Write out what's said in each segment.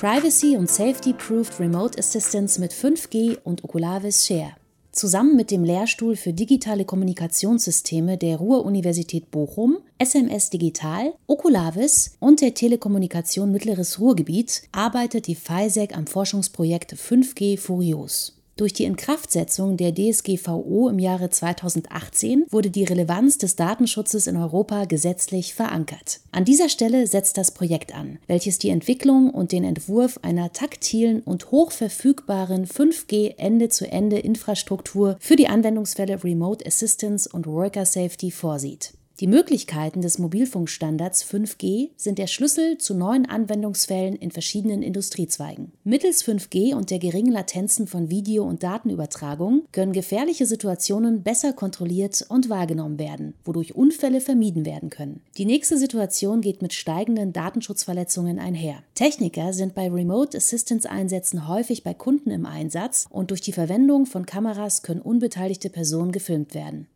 Privacy und Safety-Proofed Remote Assistance mit 5G und Oculavis Share. Zusammen mit dem Lehrstuhl für digitale Kommunikationssysteme der Ruhr-Universität Bochum, SMS Digital, Oculavis und der Telekommunikation Mittleres Ruhrgebiet arbeitet die FISEC am Forschungsprojekt 5G Furios. Durch die Inkraftsetzung der DSGVO im Jahre 2018 wurde die Relevanz des Datenschutzes in Europa gesetzlich verankert. An dieser Stelle setzt das Projekt an, welches die Entwicklung und den Entwurf einer taktilen und hochverfügbaren 5G Ende-zu-Ende-Infrastruktur für die Anwendungsfälle Remote Assistance und Worker Safety vorsieht. Die Möglichkeiten des Mobilfunkstandards 5G sind der Schlüssel zu neuen Anwendungsfällen in verschiedenen Industriezweigen. Mittels 5G und der geringen Latenzen von Video- und Datenübertragung können gefährliche Situationen besser kontrolliert und wahrgenommen werden, wodurch Unfälle vermieden werden können. Die nächste Situation geht mit steigenden Datenschutzverletzungen einher. Techniker sind bei Remote Assistance Einsätzen häufig bei Kunden im Einsatz und durch die Verwendung von Kameras können unbeteiligte Personen gefilmt werden.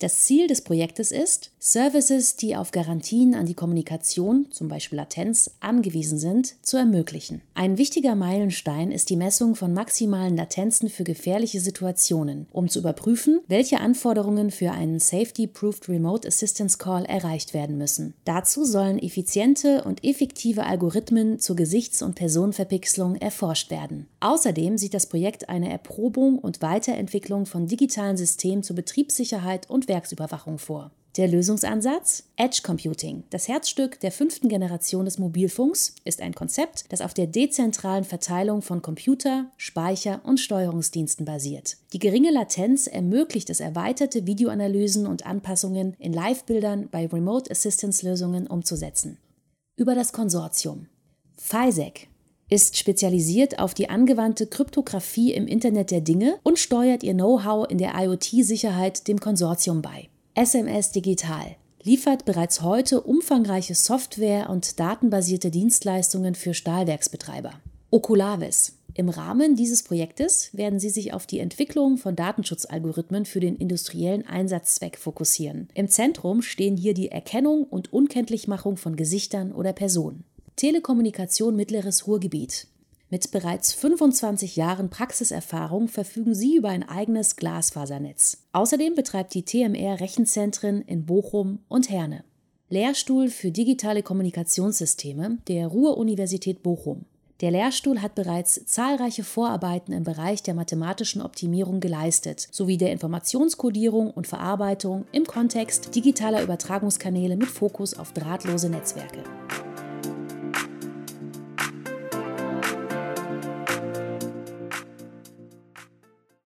Das Ziel des Projektes ist, Services, die auf Garantien an die Kommunikation, zum Beispiel Latenz, angewiesen sind, zu ermöglichen. Ein wichtiger Meilenstein ist die Messung von maximalen Latenzen für gefährliche Situationen, um zu überprüfen, welche Anforderungen für einen Safety-Proofed Remote Assistance Call erreicht werden müssen. Dazu sollen effiziente und effektive Algorithmen zur Gesichts- und Personenverpixelung erforscht werden. Außerdem sieht das Projekt eine Erprobung und Weiterentwicklung von digitalen Systemen zur Betriebssicherheit und Netzwerksüberwachung vor. Der Lösungsansatz? Edge Computing, das Herzstück der fünften Generation des Mobilfunks, ist ein Konzept, das auf der dezentralen Verteilung von Computer, Speicher und Steuerungsdiensten basiert. Die geringe Latenz ermöglicht es erweiterte Videoanalysen und Anpassungen in Live-Bildern bei Remote Assistance-Lösungen umzusetzen. Über das Konsortium. FISEC, ist spezialisiert auf die angewandte Kryptographie im Internet der Dinge und steuert ihr Know-how in der IoT-Sicherheit dem Konsortium bei. SMS Digital liefert bereits heute umfangreiche Software- und datenbasierte Dienstleistungen für Stahlwerksbetreiber. Oculavis. Im Rahmen dieses Projektes werden sie sich auf die Entwicklung von Datenschutzalgorithmen für den industriellen Einsatzzweck fokussieren. Im Zentrum stehen hier die Erkennung und Unkenntlichmachung von Gesichtern oder Personen. Telekommunikation Mittleres Ruhrgebiet. Mit bereits 25 Jahren Praxiserfahrung verfügen sie über ein eigenes Glasfasernetz. Außerdem betreibt die TMR Rechenzentren in Bochum und Herne. Lehrstuhl für digitale Kommunikationssysteme der Ruhr-Universität Bochum. Der Lehrstuhl hat bereits zahlreiche Vorarbeiten im Bereich der mathematischen Optimierung geleistet, sowie der Informationskodierung und Verarbeitung im Kontext digitaler Übertragungskanäle mit Fokus auf drahtlose Netzwerke.